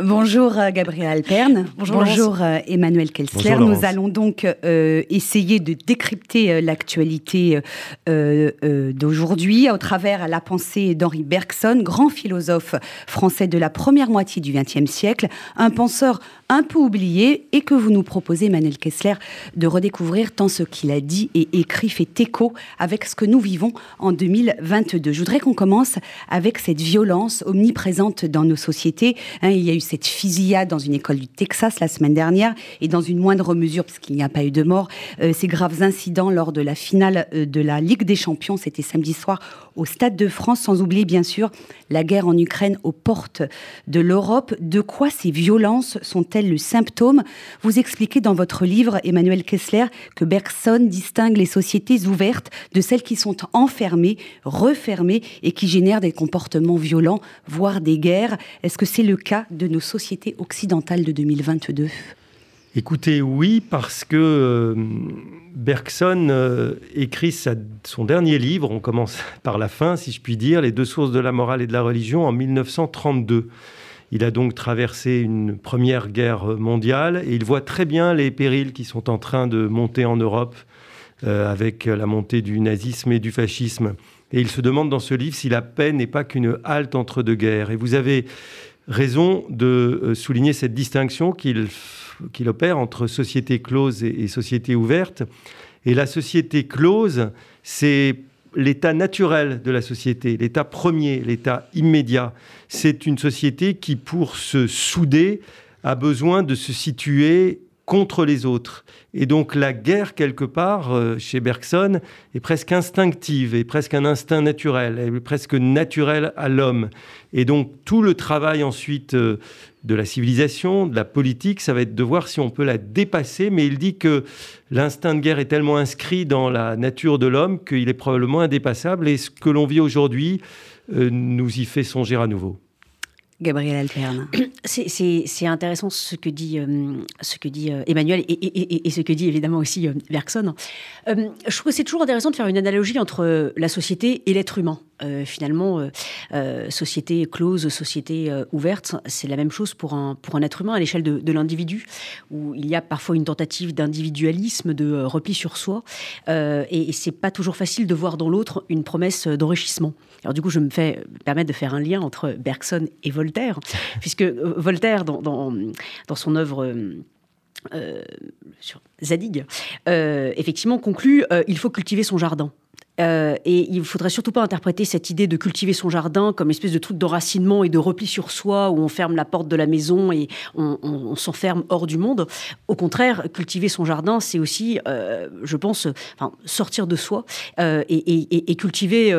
Bonjour euh, Gabriel Alperne. Bonjour, euh, Emmanuel Kelsler. Nous allons donc euh, essayer de décrypter l'actualité d'aujourd'hui au travers la pensée d'Henri Bergson, grand philosophe français de la première moitié du XXe siècle, un penseur un peu oublié et que vous nous proposez, Emmanuel Kessler, de redécouvrir tant ce qu'il a dit et écrit fait écho avec ce que nous vivons en 2022. Je voudrais qu'on commence avec cette violence omniprésente dans nos sociétés. Hein, il y a eu cette fusillade dans une école du Texas la semaine dernière et dans une moindre mesure, puisqu'il n'y a pas eu de mort, euh, ces graves incidents lors de la finale euh, de la Ligue des Champions, c'était samedi soir au Stade de France, sans oublier bien sûr la guerre en Ukraine aux portes de l'Europe. De quoi ces violences sont-elles le symptôme? Vous expliquez dans votre livre, Emmanuel Kessler, que Bergson distingue les sociétés ouvertes de celles qui sont enfermées, refermées et qui génèrent des comportements violents, voire des guerres. Est-ce que c'est le cas de nos sociétés occidentales de 2022 Écoutez, oui, parce que euh, Bergson euh, écrit son dernier livre, on commence par la fin, si je puis dire, Les deux sources de la morale et de la religion, en 1932. Il a donc traversé une première guerre mondiale et il voit très bien les périls qui sont en train de monter en Europe euh, avec la montée du nazisme et du fascisme. Et il se demande dans ce livre si la paix n'est pas qu'une halte entre deux guerres. Et vous avez raison de souligner cette distinction qu'il qu'il opère entre société close et, société ouverte. Et la société close, c'est l'état naturel de la société, l'état premier, l'état immédiat. C'est une société qui, pour se souder, a besoin de se situer contre les autres. Et donc la guerre, quelque part, euh, chez Bergson, est presque instinctive, est presque un instinct naturel, est presque naturelle à l'homme. Et donc tout le travail ensuite euh, de la civilisation, de la politique, ça va être de voir si on peut la dépasser, mais il dit que l'instinct de guerre est tellement inscrit dans la nature de l'homme qu'il est probablement indépassable, et ce que l'on vit aujourd'hui euh, nous y fait songer à nouveau. Gabriel Alterne. C'est intéressant ce que dit, euh, ce que dit euh, Emmanuel et, ce que dit évidemment aussi euh, Bergson. je trouve que c'est toujours intéressant de faire une analogie entre la société et l'être humain. Finalement, société close, société ouverte, c'est la même chose pour un, pour un être humain à l'échelle de, de l'individu, où il y a parfois une tentative d'individualisme, de repli sur soi, et, et c'est pas toujours facile de voir dans l'autre une promesse d'enrichissement. Alors du coup, je me fais permettre de faire un lien entre Bergson et Voltaire puisque euh, Voltaire, dans, dans, son œuvre... Euh, euh, sur Zadig, effectivement conclut il faut cultiver son jardin. Euh, et il ne faudrait surtout pas interpréter cette idée de cultiver son jardin comme une espèce de truc d'enracinement et de repli sur soi où on ferme la porte de la maison et on, s'enferme hors du monde. Au contraire, cultiver son jardin, c'est aussi, euh, je pense, enfin, sortir de soi euh, et, cultiver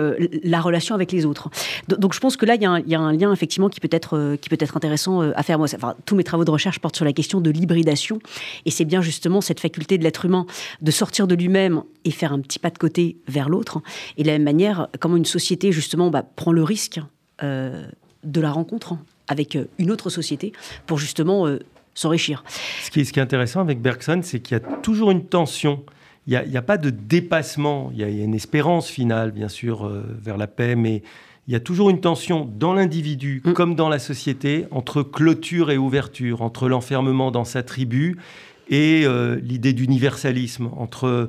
la relation avec les autres. Donc je pense que là, il y, a un lien effectivement qui peut être, qui peut être intéressant à faire. Moi, tous mes travaux de recherche portent sur la question de l'hybridation et c'est bien justement cette faculté de l'être humain de sortir de lui-même et faire un petit pas de côté vers l'autre et de la même manière, comment une société, justement, bah, prend le risque euh, de la rencontre avec euh, une autre société pour justement euh, s'enrichir. Ce qui, est, ce qui est intéressant avec Bergson, c'est qu'il y a toujours une tension. Il n'y a, a, pas de dépassement. Il y, a, une espérance finale, bien sûr, vers la paix, mais il y a toujours une tension dans l'individu mm. comme dans la société entre clôture et ouverture, entre l'enfermement dans sa tribu et l'idée d'universalisme, entre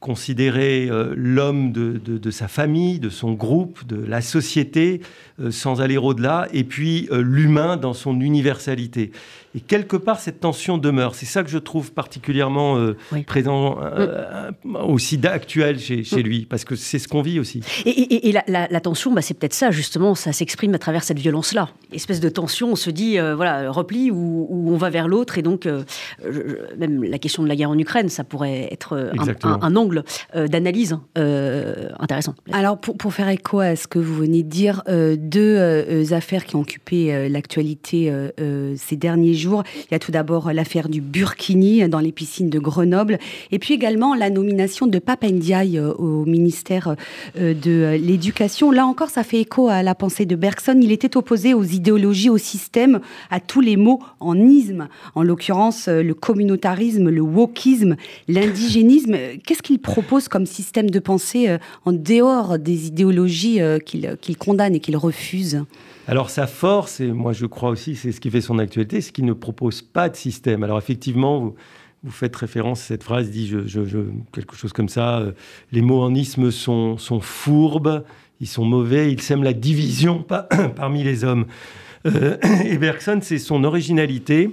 considérer euh, l'homme de, sa famille, de son groupe, de la société, euh, sans aller au-delà, et puis euh, l'humain dans son universalité. Et quelque part, cette tension demeure. C'est ça que je trouve particulièrement présent, aussi actuel chez, lui, parce que c'est ce qu'on vit aussi. Et, la, tension, bah, c'est peut-être ça, justement, ça s'exprime à travers cette violence-là. Espèce de tension, on se dit, voilà, repli ou, on va vers l'autre, et donc, même la question de la guerre en Ukraine, ça pourrait être un, un angle euh, d'analyse euh, intéressant. Alors, pour, faire écho à ce que vous venez de dire, euh, deux affaires qui ont occupé l'actualité ces derniers jours. Il y a tout d'abord l'affaire du Burkini dans les piscines de Grenoble, et puis également la nomination de Papa Ndiaye au ministère de l'Éducation. Là encore, ça fait écho à la pensée de Bergson. Il était opposé aux idéologies, au système, à tous les mots en isme, en l'occurrence le communautarisme, le wokisme, l'indigénisme. Qu'est-ce qu'il qu'il propose comme système de pensée en dehors des idéologies qu'il condamne et qu'il refuse alors sa force, et moi je crois aussi, c'est ce qui fait son actualité, c'est qu'il ne propose pas de système. Alors effectivement, vous, faites référence à cette phrase, dit je, quelque chose comme ça, les mots sont, sont fourbes, ils sont mauvais, ils sèment la division parmi les hommes. Euh, et Bergson, c'est son originalité,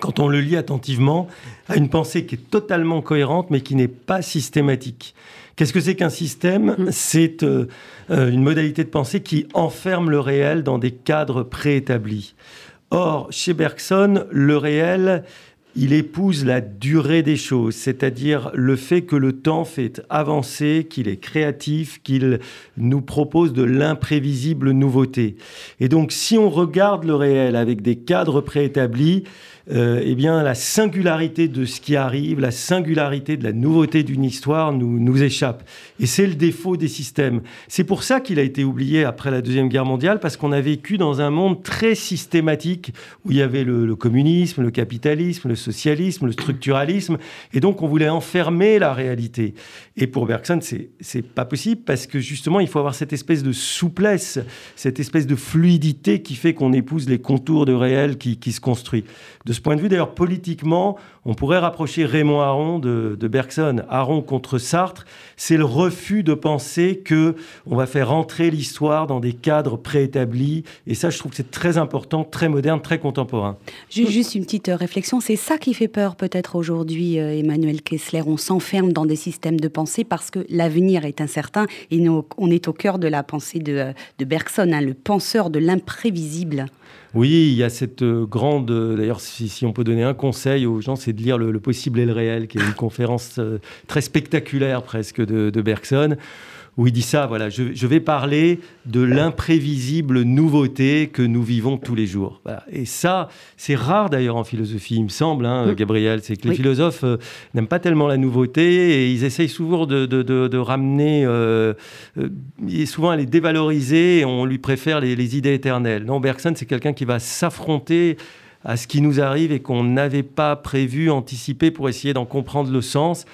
quand on le lit attentivement, à une pensée qui est totalement cohérente, mais qui n'est pas systématique. Qu'est-ce que c'est qu'un système mm. C'est euh, euh, une modalité de pensée qui enferme le réel dans des cadres préétablis. Or, chez Bergson, le réel, il épouse la durée des choses, c'est-à-dire le fait que le temps fait avancer, qu'il est créatif, qu'il nous propose de l'imprévisible nouveauté. Et donc, si on regarde le réel avec des cadres préétablis, euh, eh bien, la singularité de ce qui arrive, la singularité de la nouveauté d'une histoire nous, nous échappe. Et c'est le défaut des systèmes. C'est pour ça qu'il a été oublié après la Deuxième Guerre mondiale, parce qu'on a vécu dans un monde très systématique où il y avait le, communisme, le capitalisme, le socialisme, le structuralisme, et donc on voulait enfermer la réalité. Et pour Bergson, c'est, c'est pas possible parce que justement, il faut avoir cette espèce de souplesse, cette espèce de fluidité qui fait qu'on épouse les contours de réel qui, qui se construit. De ce point de vue, d'ailleurs, politiquement, on pourrait rapprocher Raymond Aron de, Bergson. Aron contre Sartre, c'est le refus de penser que on va faire entrer l'histoire dans des cadres préétablis. Et ça, je trouve que c'est très important, très moderne, très contemporain. Juste une petite euh, réflexion. C'est ça qui fait peur peut-être aujourd'hui, euh, Emmanuel Kessler. On s'enferme dans des systèmes de pensée parce que l'avenir est incertain et on est au cœur de la pensée de, euh, Bergson, hein, le penseur de l'imprévisible. Oui, il y a cette grande. D'ailleurs, si, on peut donner un conseil aux gens, c'est de lire le, possible et le réel, qui est une conférence euh, très spectaculaire presque de Bergson où il dit ça, voilà, je, vais parler de l'imprévisible nouveauté que nous vivons tous les jours. Et ça, c'est rare d'ailleurs en philosophie, il me semble, hein, Gabriel, c'est que les philosophes euh, n'aiment pas tellement la nouveauté et ils essayent souvent de, ramener, euh, euh, souvent à les dévaloriser et on lui préfère les, les idées éternelles. Non, Bergson, c'est quelqu'un qui va s'affronter à ce qui nous arrive et qu'on n'avait pas prévu, anticipé pour essayer d'en comprendre le sens.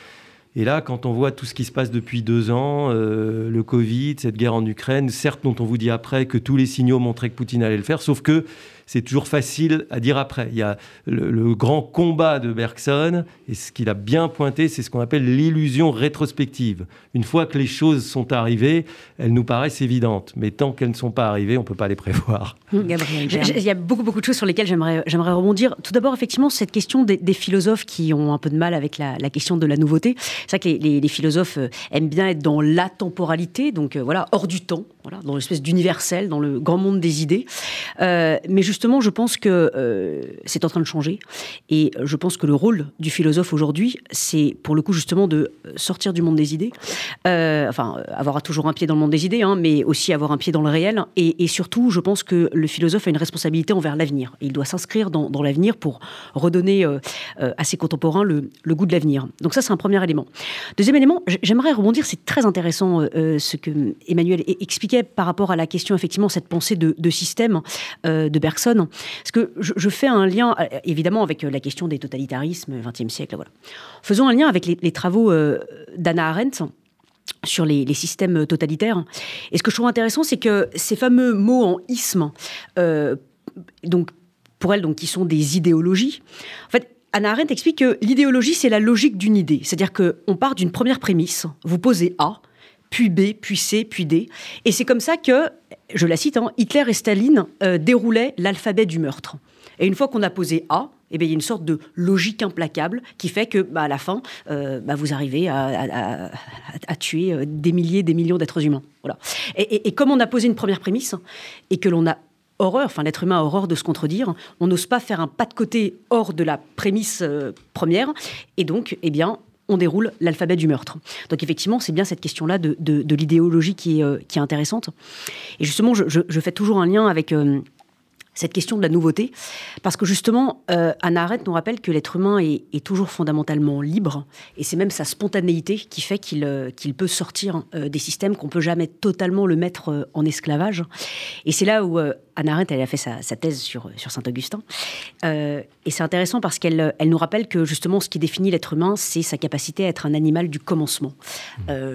Et là, quand on voit tout ce qui se passe depuis deux ans, euh, le Covid, cette guerre en Ukraine, certes dont on vous dit après que tous les signaux montraient que Poutine allait le faire, sauf que c'est toujours facile à dire après. Il y a le, grand combat de Bergson, et ce qu'il a bien pointé, c'est ce qu'on appelle l'illusion rétrospective. Une fois que les choses sont arrivées, elles nous paraissent évidentes, mais tant qu'elles ne sont pas arrivées, on ne peut pas les prévoir. Gabriel, il y a beaucoup, beaucoup de choses sur lesquelles j'aimerais, j'aimerais rebondir. Tout d'abord, effectivement, cette question des, philosophes qui ont un peu de mal avec la, question de la nouveauté. C'est vrai que les, philosophes euh, aiment bien être dans la temporalité, donc euh, voilà, hors du temps, dans l'espèce d'universel, dans le grand monde des idées. Euh, mais justement, je pense que euh, c'est en train de changer. Et je pense que le rôle du philosophe aujourd'hui, c'est pour le coup justement de sortir du monde des idées. Euh, enfin, avoir toujours un pied dans le monde des idées, hein, mais aussi avoir un pied dans le réel. Et, surtout, je pense que le philosophe a une responsabilité envers l'avenir. Il doit s'inscrire dans, l'avenir pour redonner à ses contemporains le, goût de l'avenir. Donc ça, c'est un premier élément. Deuxième élément, j'aimerais rebondir, c'est très intéressant ce que Emmanuel e-, par rapport à la question, effectivement, cette pensée de, système de Bergson parce que je, fais un lien, euh, évidemment, avec euh, la question des totalitarismes, 20e siècle. Voilà. Faisons un lien avec les, travaux euh, d'Anna Arendt sur les, systèmes totalitaires. Et ce que je trouve intéressant, c'est que ces fameux mots en isme, donc pour elle, donc qui sont des idéologies. En fait, Anna Arendt explique que l'idéologie, c'est la logique d'une idée. C'est-à-dire qu'on part d'une première prémisse, vous posez A, puis B, puis C, puis D. Et c'est comme ça que, je la cite, hein, Hitler et Staline euh, déroulaient l'alphabet du meurtre. Et une fois qu'on a posé A, eh bien, il y a une sorte de logique implacable qui fait que, bah, à la fin, euh, bah, vous arrivez à, tuer euh, des milliers, des millions d'êtres humains. Voilà. Et, comme on a posé une première prémisse et que l'on a horreur, enfin l'être humain a horreur de se contredire, on n'ose pas faire un pas de côté hors de la prémisse première, et donc, eh bien, on déroule l'alphabet du meurtre. Donc effectivement, c'est bien cette question-là de, l'idéologie qui est, euh, qui est intéressante. Et justement, je, fais toujours un lien avec... Euh, cette question de la nouveauté, parce que justement, euh, Anna Arendt nous rappelle que l'être humain est, toujours fondamentalement libre, et c'est même sa spontanéité qui fait qu'il euh, peut sortir euh, des systèmes, qu'on peut jamais totalement le mettre en esclavage. Et c'est là où Anna Arendt elle a fait sa, thèse sur, sur Saint-Augustin. et c'est intéressant parce qu'elle elle nous rappelle que justement, ce qui définit l'être humain, c'est sa capacité à être un animal du commencement,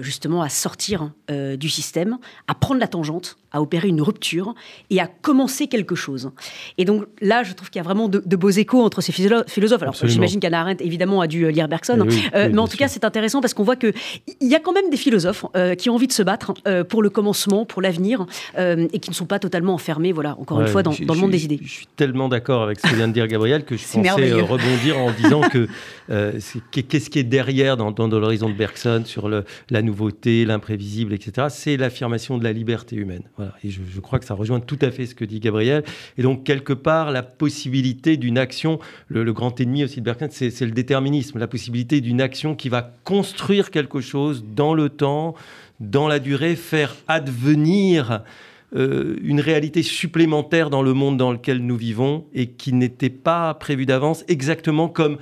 justement à sortir du système, à prendre la tangente, à opérer une rupture et à commencer quelque chose. Et donc là, je trouve qu'il y a vraiment de, beaux échos entre ces philosophes. Alors j'imagine qu'Anna Arendt, évidemment, a dû euh, lire Bergson, eh euh, mais en tout cas, c'est intéressant parce qu'on voit qu'il y a quand même des philosophes euh, qui ont envie de se battre pour le commencement, pour l'avenir, et qui ne sont pas totalement enfermés, voilà, encore une fois, dans, le monde des idées. Je suis tellement d'accord avec ce que vient de dire Gabriel que je pensais rebondir en disant que qu'est-ce qui est derrière dans, dans, l'horizon de Bergson sur le, la nouveauté, l'imprévisible, etc. C'est l'affirmation de la liberté humaine. Et je, je crois que ça rejoint tout à fait ce que dit Gabriel. Et donc, quelque part, la possibilité d'une action, le, grand ennemi aussi de Bergson, c'est le déterminisme, la possibilité d'une action qui va construire quelque chose dans le temps, dans la durée, faire advenir euh, une réalité supplémentaire dans le monde dans lequel nous vivons et qui n'était pas prévue d'avance, exactement comme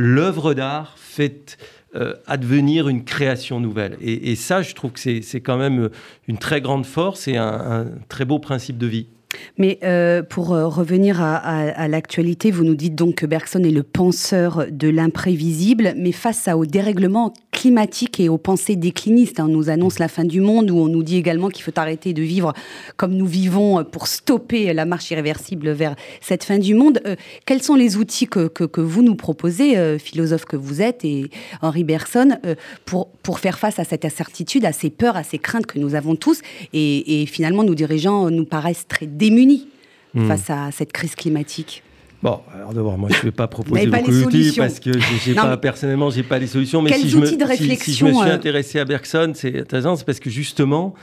l'œuvre d'art fait euh, advenir une création nouvelle. Et, ça, je trouve que c'est quand même une très grande force et un très beau principe de vie. Mais euh, pour euh, revenir à, l'actualité, vous nous dites donc que Bergson est le penseur de l'imprévisible, mais face au dérèglement climatique et aux pensées déclinistes, hein, on nous annonce la fin du monde, où on nous dit également qu'il faut arrêter de vivre comme nous vivons pour stopper la marche irréversible vers cette fin du monde. Euh, quels sont les outils que, vous nous proposez, philosophe que vous êtes, et Henri Bergson, pour, pour faire face à cette incertitude, à ces peurs, à ces craintes que nous avons tous, et, et finalement nos dirigeants nous paraissent très démunis hmm. face à cette crise climatique Bon, alors d'abord, moi, je ne vais pas proposer beaucoup d'outils parce que j'ai pas, personnellement, j'ai pas les solutions. Mais si je, me, si, je me suis euh intéressé à Bergson, c'est intéressant, c'est parce que justement,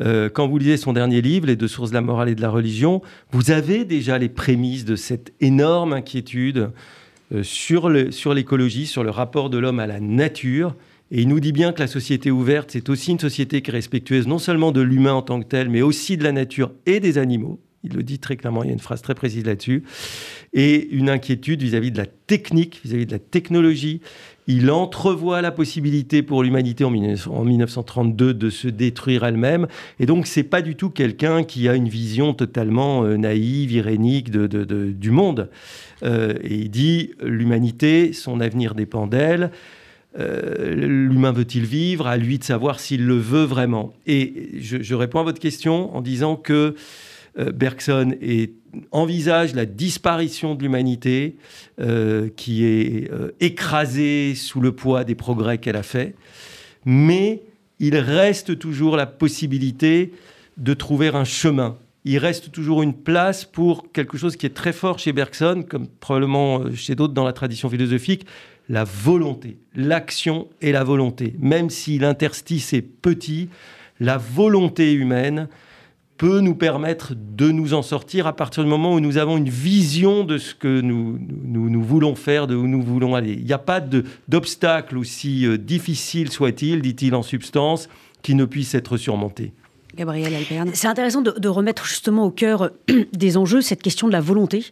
euh, quand vous lisez son dernier livre, Les deux sources de la morale et de la religion, vous avez déjà les prémices de cette énorme inquiétude euh, sur l'écologie, sur, sur le rapport de l'homme à la nature. Et il nous dit bien que la société ouverte, c'est aussi une société qui est respectueuse non seulement de l'humain en tant que tel, mais aussi de la nature et des animaux. Il le dit très clairement, il y a une phrase très précise là-dessus. Et une inquiétude vis-à-vis de la technique, vis-à-vis de la technologie. Il entrevoit la possibilité pour l'humanité en, 1932 de se détruire elle-même. Et donc, c'est pas du tout quelqu'un qui a une vision totalement euh, naïve, irénique du monde. Euh, et il dit l'humanité, son avenir dépend d'elle. Euh, l'humain veut-il vivre? À lui de savoir s'il le veut vraiment. Et je, réponds à votre question en disant que euh, Bergson envisage la disparition de l'humanité euh, qui est écrasée sous le poids des progrès qu'elle a faits, mais il reste toujours la possibilité de trouver un chemin. Il reste toujours une place pour quelque chose qui est très fort chez Bergson, comme probablement chez d'autres dans la tradition philosophique, la volonté, l'action et la volonté. Même si l'interstice est petit, la volonté humaine peut nous permettre de nous en sortir à partir du moment où nous avons une vision de ce que nous, nous, voulons faire, de où nous voulons aller. Il n'y a pas d'obstacle, aussi euh, difficile soit-il, dit-il en substance, qui ne puisse être surmonté. C'est intéressant de, remettre justement au cœur des enjeux cette question de la volonté.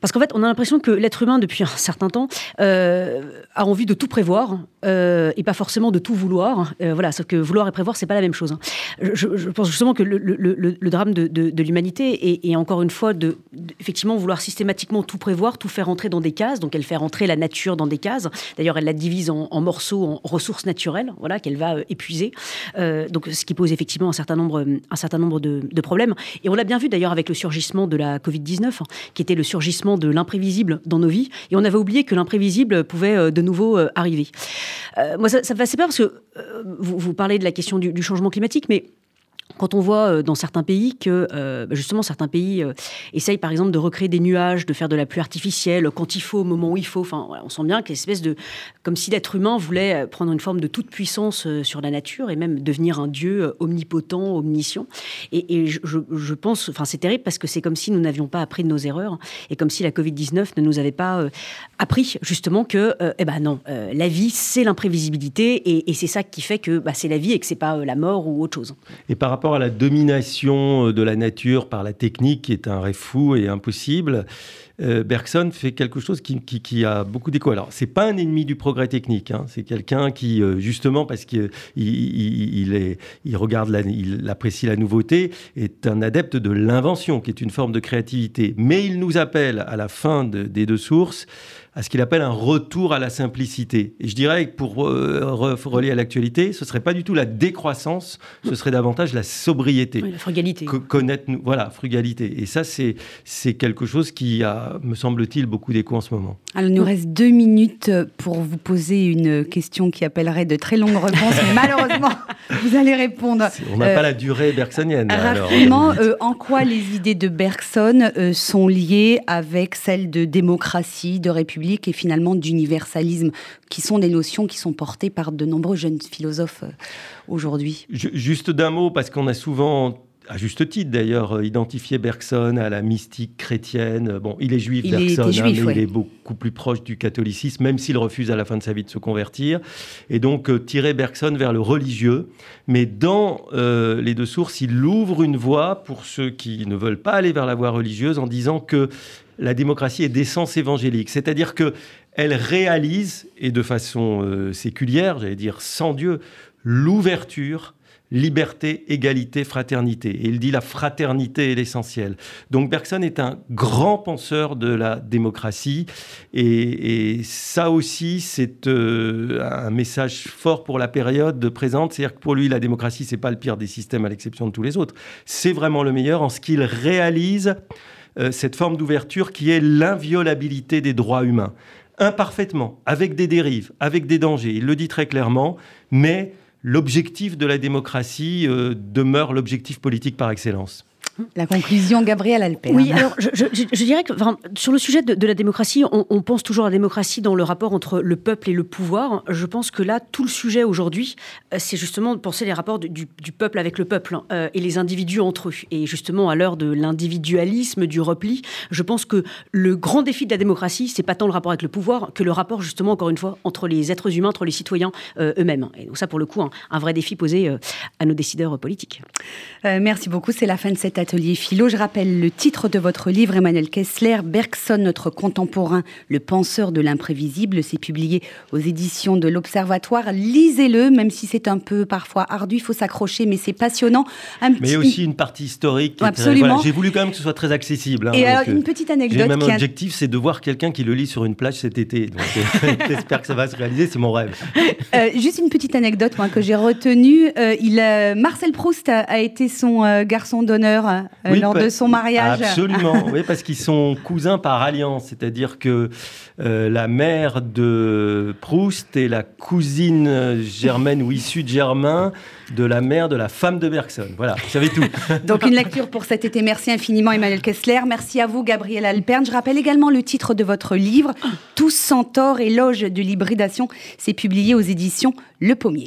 Parce qu'en fait, on a l'impression que l'être humain, depuis un certain temps, euh, a envie de tout prévoir euh, et pas forcément de tout vouloir. Euh, voilà, sauf que vouloir et prévoir, c'est pas la même chose. Hein. Je, pense justement que le, drame de, l'humanité est, encore une fois de, effectivement vouloir systématiquement tout prévoir, tout faire entrer dans des cases. Donc elle fait rentrer la nature dans des cases. D'ailleurs, elle la divise en, morceaux, en ressources naturelles, voilà, qu'elle va épuiser. donc ce qui pose effectivement un certain nombre un certain nombre de, problèmes. Et on l'a bien vu d'ailleurs avec le surgissement de la Covid-19, hein, qui était le surgissement de l'imprévisible dans nos vies. Et on avait oublié que l'imprévisible pouvait euh, de nouveau euh, arriver. Euh, moi, ça, me fait assez peur parce que vous, vous, parlez de la question du changement climatique, mais quand on voit euh, dans certains pays que euh, justement certains pays euh, essayent par exemple de recréer des nuages, de faire de la pluie artificielle quand il faut, au moment où il faut, enfin on sent bien qu'il espèce de comme si l'être humain voulait prendre une forme de toute puissance sur la nature et même devenir un dieu omnipotent, omniscient. Et, je, pense, enfin c'est terrible parce que c'est comme si nous n'avions pas appris de nos erreurs et comme si la Covid 19 ne nous avait pas appris justement que eh ben non, la vie c'est l'imprévisibilité et, c'est ça qui fait que bah, c'est la vie et que c'est pas la mort ou autre chose. À la domination de la nature par la technique, qui est un rêve fou et impossible, euh, Bergson fait quelque chose qui, a beaucoup d'écho. Alors, c'est pas un ennemi du progrès technique, hein. c'est quelqu'un qui, euh, justement, parce qu'il il, il, regarde, il apprécie la nouveauté, est un adepte de l'invention, qui est une forme de créativité. Mais il nous appelle, à la fin des deux sources, à ce qu'il appelle un retour à la simplicité. Et je dirais que pour euh, relier à l'actualité, ce serait pas du tout la décroissance, ce serait davantage la sobriété. la frugalité. connaître, voilà, frugalité. Et ça, c'est, c'est quelque chose qui a, me semble-t-il, beaucoup d'écho en ce moment. Alors, il nous reste deux minutes pour vous poser une question qui appellerait de très longues réponses, mais malheureusement, vous allez répondre. On n'a pas euh, la durée bergsonienne. Rapidement, euh, en quoi les idées de Bergson sont liées avec celles de démocratie, de république et finalement d'universalisme, qui sont des notions qui sont portées par de nombreux jeunes philosophes euh, aujourd'hui. Juste d'un mot, parce qu'on a souvent à juste titre d'ailleurs, euh, identifié Bergson à la mystique chrétienne. Bon, il est juif, Bergson, hein, mais il est beaucoup plus proche du catholicisme, même s'il refuse à la fin de sa vie de se convertir. Et donc, euh, tirer Bergson vers le religieux. Mais dans les deux sources, il ouvre une voie pour ceux qui ne veulent pas aller vers la voie religieuse en disant que la démocratie est d'essence évangélique, c'est-à-dire que elle réalise, et de façon euh, séculière, j'allais dire sans Dieu, l'ouverture, liberté, égalité, fraternité. Et il dit la fraternité est l'essentiel. Donc Bergson est un grand penseur de la démocratie, et, ça aussi, c'est euh, un message fort pour la période présente. C'est-à-dire que pour lui, la démocratie, c'est pas le pire des systèmes à l'exception de tous les autres. C'est vraiment le meilleur en ce qu'il réalise cette forme d'ouverture qui est l'inviolabilité des droits humains. Imparfaitement, avec des dérives, avec des dangers. Il le dit très clairement, mais l'objectif de la démocratie euh, demeure l'objectif politique par excellence. La conclusion, Gabriel Alper. Oui, alors je, dirais que sur le sujet de, la démocratie, on, pense toujours à la démocratie dans le rapport entre le peuple et le pouvoir. Je pense que là, tout le sujet aujourd'hui, euh, c'est justement de penser les rapports du, peuple avec le peuple hein, euh, et les individus entre eux. Et justement, à l'heure de l'individualisme, du repli, je pense que le grand défi de la démocratie, c'est pas tant le rapport avec le pouvoir que le rapport, justement, encore une fois, entre les êtres humains, entre les citoyens euh, eux-mêmes. Et donc ça, pour le coup, un, vrai défi posé à nos décideurs politiques. merci beaucoup. C'est la fin de cette atelier philo. Je rappelle le titre de votre livre, Emmanuel Kessler, Bergson, notre contemporain, le penseur de l'imprévisible. C'est publié aux éditions de l'Observatoire. Lisez-le, même si c'est un peu parfois ardu, il faut s'accrocher, mais c'est passionnant. mais aussi une partie historique. Absolument. J'ai voulu quand même que ce soit très accessible. Hein, Et alors, une petite anecdote. Même objectif, c'est de voir quelqu'un qui le lit sur une plage cet été. Euh, j'espère que ça va se réaliser, c'est mon rêve. Euh, juste une petite anecdote moi, que j'ai retenue. Euh, il, Marcel Proust a, a été son garçon d'honneur euh, lors de son mariage. Absolument, oui, parce qu'ils sont cousins par alliance, c'est-à-dire que euh, la mère de Proust est la cousine germaine ou issue de Germain de la mère de la femme de Bergson. Voilà, vous savez tout. Donc une lecture pour cet été. Merci infiniment Emmanuel Kessler. Merci à vous Gabriel Alperne. Je rappelle également le titre de votre livre, Tous centaures, éloge de l'hybridation. C'est publié aux éditions Le Pommier.